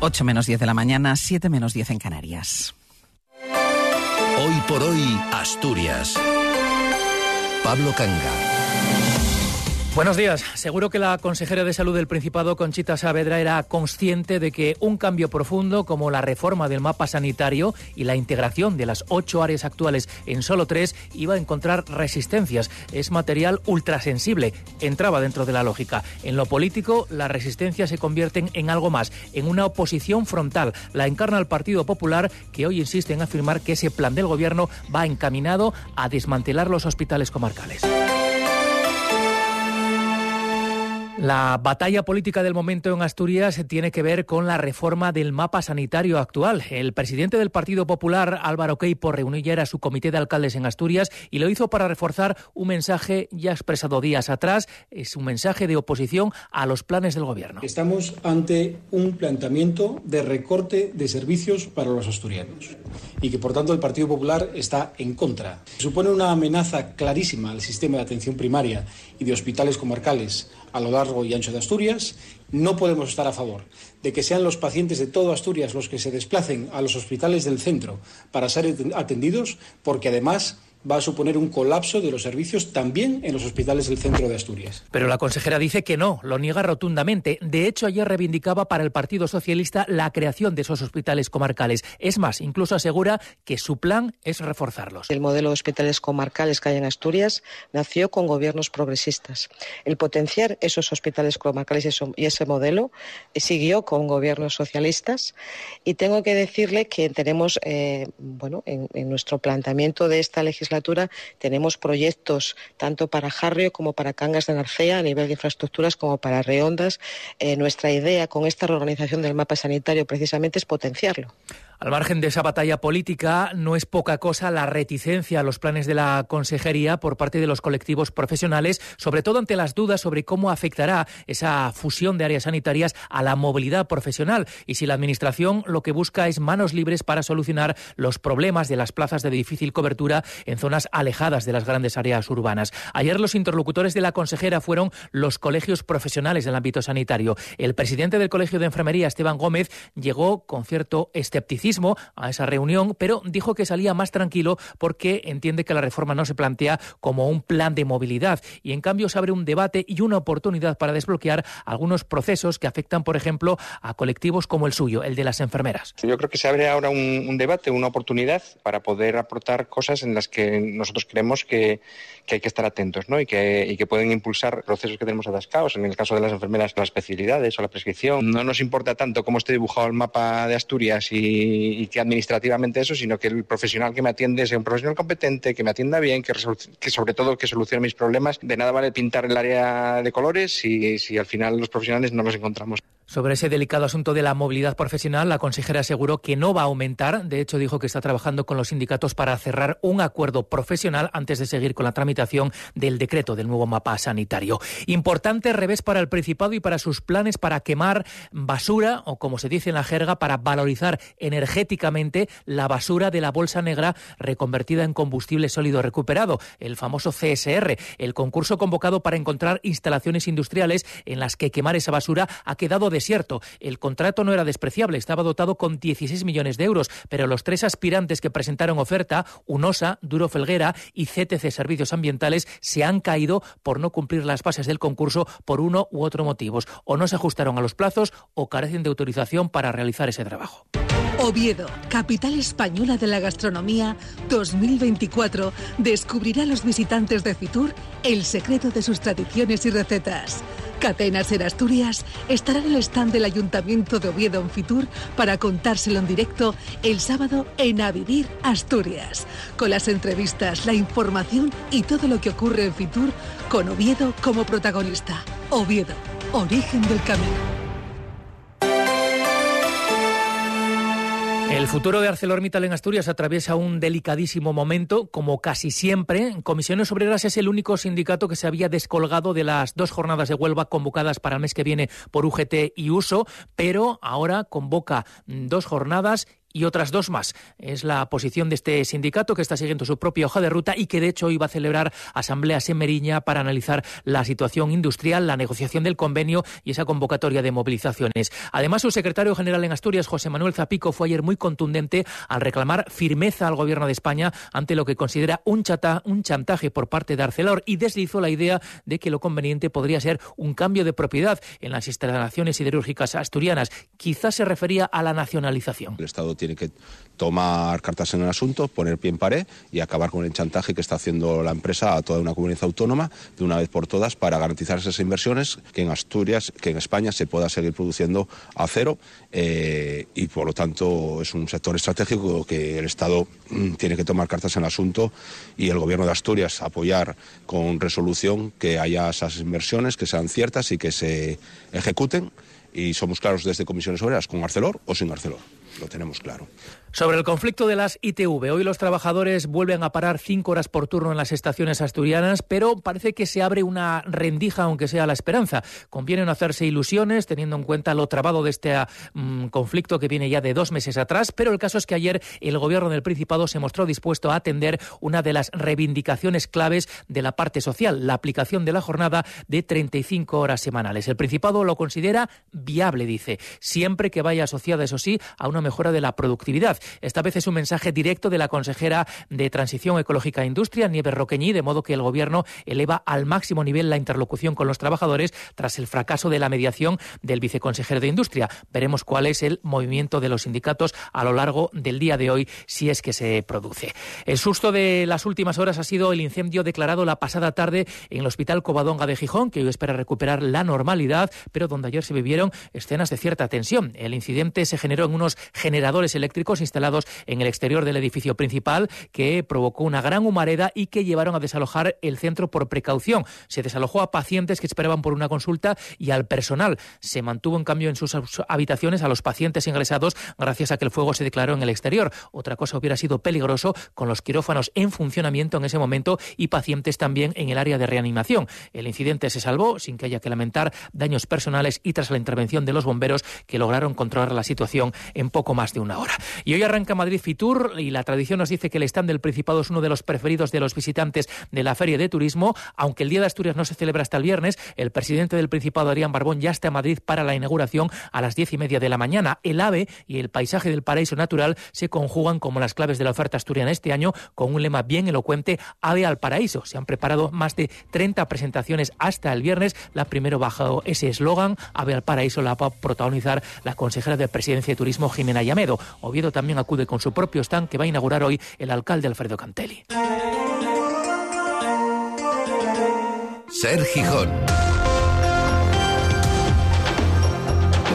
8 menos 10 de la mañana, 7 menos 10 en Canarias. Hoy por hoy, Asturias. Pablo Canga. Buenos días. Seguro que la consejera de Salud del Principado, Conchita Saavedra, era consciente de que un cambio profundo como la reforma del mapa sanitario y la integración de las ocho áreas actuales en solo tres iba a encontrar resistencias. Es material ultrasensible. Entraba dentro de la lógica. En lo político, las resistencias se convierten en algo más, en una oposición frontal. La encarna el Partido Popular, que hoy insiste en afirmar que ese plan del Gobierno va encaminado a desmantelar los hospitales comarcales. La batalla política del momento en Asturias tiene que ver con la reforma del mapa sanitario actual. El presidente del Partido Popular, Álvaro Queipo, reunió ya a su comité de alcaldes en Asturias y lo hizo para reforzar un mensaje ya expresado días atrás. Es un mensaje de oposición a los planes del gobierno. Estamos ante un planteamiento de recorte de servicios para los asturianos y que por tanto el Partido Popular está en contra. Supone una amenaza clarísima al sistema de atención primaria y de hospitales comarcales a lo largo y ancho de Asturias. No podemos estar a favor de que sean los pacientes de todo Asturias los que se desplacen a los hospitales del centro para ser atendidos, porque además va a suponer un colapso de los servicios también en los hospitales del centro de Asturias. Pero la consejera dice que no, lo niega rotundamente. De hecho, ayer reivindicaba para el Partido Socialista la creación de esos hospitales comarcales. Es más, incluso asegura que su plan es reforzarlos. El modelo de hospitales comarcales que hay en Asturias nació con gobiernos progresistas. El potenciar esos hospitales comarcales y ese modelo eh, siguió con gobiernos socialistas. Y tengo que decirle que tenemos, eh, bueno, en, en nuestro planteamiento de esta legislación, tenemos proyectos tanto para Jarrio como para Cangas de Narcea a nivel de infraestructuras como para Reondas. Eh, nuestra idea con esta reorganización del mapa sanitario precisamente es potenciarlo. Al margen de esa batalla política, no es poca cosa la reticencia a los planes de la consejería por parte de los colectivos profesionales, sobre todo ante las dudas sobre cómo afectará esa fusión de áreas sanitarias a la movilidad profesional y si la Administración lo que busca es manos libres para solucionar los problemas de las plazas de difícil cobertura en zonas alejadas de las grandes áreas urbanas. Ayer los interlocutores de la consejera fueron los colegios profesionales del ámbito sanitario. El presidente del Colegio de Enfermería, Esteban Gómez, llegó con cierto escepticismo a esa reunión, pero dijo que salía más tranquilo porque entiende que la reforma no se plantea como un plan de movilidad y en cambio se abre un debate y una oportunidad para desbloquear algunos procesos que afectan, por ejemplo, a colectivos como el suyo, el de las enfermeras. Yo creo que se abre ahora un, debate, una oportunidad para poder aportar cosas en las que nosotros creemos que, hay que estar atentos ¿no? y, que, y que pueden impulsar procesos que tenemos atascados. En el caso de las enfermeras, las especialidades o la prescripción. No nos importa tanto cómo esté dibujado el mapa de Asturias y y, que administrativamente eso, sino que el profesional que me atiende sea un profesional competente, que me atienda bien, que, que sobre todo que solucione mis problemas. De nada vale pintar el área de colores si, si al final los profesionales no los encontramos. Sobre ese delicado asunto de la movilidad profesional, la consejera aseguró que no va a aumentar. De hecho, dijo que está trabajando con los sindicatos para cerrar un acuerdo profesional antes de seguir con la tramitación del decreto del nuevo mapa sanitario. Importante revés para el Principado y para sus planes para quemar basura, o como se dice en la jerga, para valorizar energéticamente la basura de la bolsa negra reconvertida en combustible sólido recuperado, el famoso CSR. El concurso convocado para encontrar instalaciones industriales en las que quemar esa basura ha quedado de desierto. El contrato no era despreciable, estaba dotado con 16 millones de euros, pero los tres aspirantes que presentaron oferta, UNOSA, Duro Felguera y CTC Servicios Ambientales, se han caído por no cumplir las bases del concurso por uno u otro motivos. O no se ajustaron a los plazos o carecen de autorización para realizar ese trabajo. Oviedo, capital española de la gastronomía 2024, descubrirá a los visitantes de Fitur el secreto de sus tradiciones y recetas. Catenas en Asturias estará en el stand del Ayuntamiento de Oviedo en Fitur para contárselo en directo el sábado en A Vivir Asturias, con las entrevistas, la información y todo lo que ocurre en Fitur con Oviedo como protagonista. Oviedo, origen del camino. El futuro de ArcelorMittal en Asturias atraviesa un delicadísimo momento, como casi siempre. Comisiones Obreras es el único sindicato que se había descolgado de las dos jornadas de Huelva convocadas para el mes que viene por UGT y USO, pero ahora convoca dos jornadas y otras dos más. Es la posición de este sindicato que está siguiendo su propia hoja de ruta y que de hecho va a celebrar asambleas en Meriña para analizar la situación industrial, la negociación del convenio y esa convocatoria de movilizaciones. Además, su secretario general en Asturias, José Manuel Zapico, fue ayer muy contundente al reclamar firmeza al gobierno de España ante lo que considera un, un chantaje por parte de Arcelor y deslizó la idea de que lo conveniente podría ser un cambio de propiedad en las instalaciones siderúrgicas asturianas. Quizás se refería a la nacionalización. El Estado tiene que tomar cartas en el asunto, poner pie en pared y acabar con el chantaje que está haciendo la empresa a toda una comunidad autónoma de una vez por todas para garantizar esas inversiones que en Asturias, que en España se pueda seguir produciendo acero eh, y por lo tanto es un sector estratégico que el Estado mm, tiene que tomar cartas en el asunto y el Gobierno de Asturias apoyar con resolución que haya esas inversiones que sean ciertas y que se ejecuten. Y somos claros desde Comisiones Obreras con Arcelor o sin Arcelor lo tenemos claro. Sobre el conflicto de las ITV, hoy los trabajadores vuelven a parar cinco horas por turno en las estaciones asturianas, pero parece que se abre una rendija, aunque sea la esperanza. Conviene no hacerse ilusiones, teniendo en cuenta lo trabado de este mm, conflicto que viene ya de dos meses atrás, pero el caso es que ayer el gobierno del Principado se mostró dispuesto a atender una de las reivindicaciones claves de la parte social, la aplicación de la jornada de 35 horas semanales. El Principado lo considera viable, dice, siempre que vaya asociada, eso sí, a una mejora de la productividad. Esta vez es un mensaje directo de la consejera de Transición Ecológica e Industria, Nieves Roqueñi, de modo que el Gobierno eleva al máximo nivel la interlocución con los trabajadores tras el fracaso de la mediación del viceconsejero de Industria. Veremos cuál es el movimiento de los sindicatos a lo largo del día de hoy, si es que se produce. El susto de las últimas horas ha sido el incendio declarado la pasada tarde en el Hospital Covadonga de Gijón, que hoy espera recuperar la normalidad, pero donde ayer se vivieron escenas de cierta tensión. El incidente se generó en unos generadores eléctricos instalados en el exterior del edificio principal que provocó una gran humareda y que llevaron a desalojar el centro por precaución. Se desalojó a pacientes que esperaban por una consulta y al personal. Se mantuvo en cambio en sus habitaciones a los pacientes ingresados gracias a que el fuego se declaró en el exterior. Otra cosa hubiera sido peligroso con los quirófanos en funcionamiento en ese momento y pacientes también en el área de reanimación. El incidente se salvó sin que haya que lamentar daños personales y tras la intervención de los bomberos que lograron controlar la situación en poco más de una hora. Y hoy arranca Madrid Fitur y la tradición nos dice que el stand del Principado es uno de los preferidos de los visitantes de la Feria de Turismo. Aunque el Día de Asturias no se celebra hasta el viernes, el presidente del Principado, Arián Barbón, ya está en Madrid para la inauguración a las diez y media de la mañana. El ave y el paisaje del paraíso natural se conjugan como las claves de la oferta asturiana este año con un lema bien elocuente, ave al paraíso. Se han preparado más de 30 presentaciones hasta el viernes. La primero bajo ese eslogan, ave al paraíso, la va a protagonizar la consejera de Presidencia y Turismo, Jimena Yamedo. Oviedo también acude con su propio stand que va a inaugurar hoy el alcalde Alfredo Cantelli. Ser Gijón.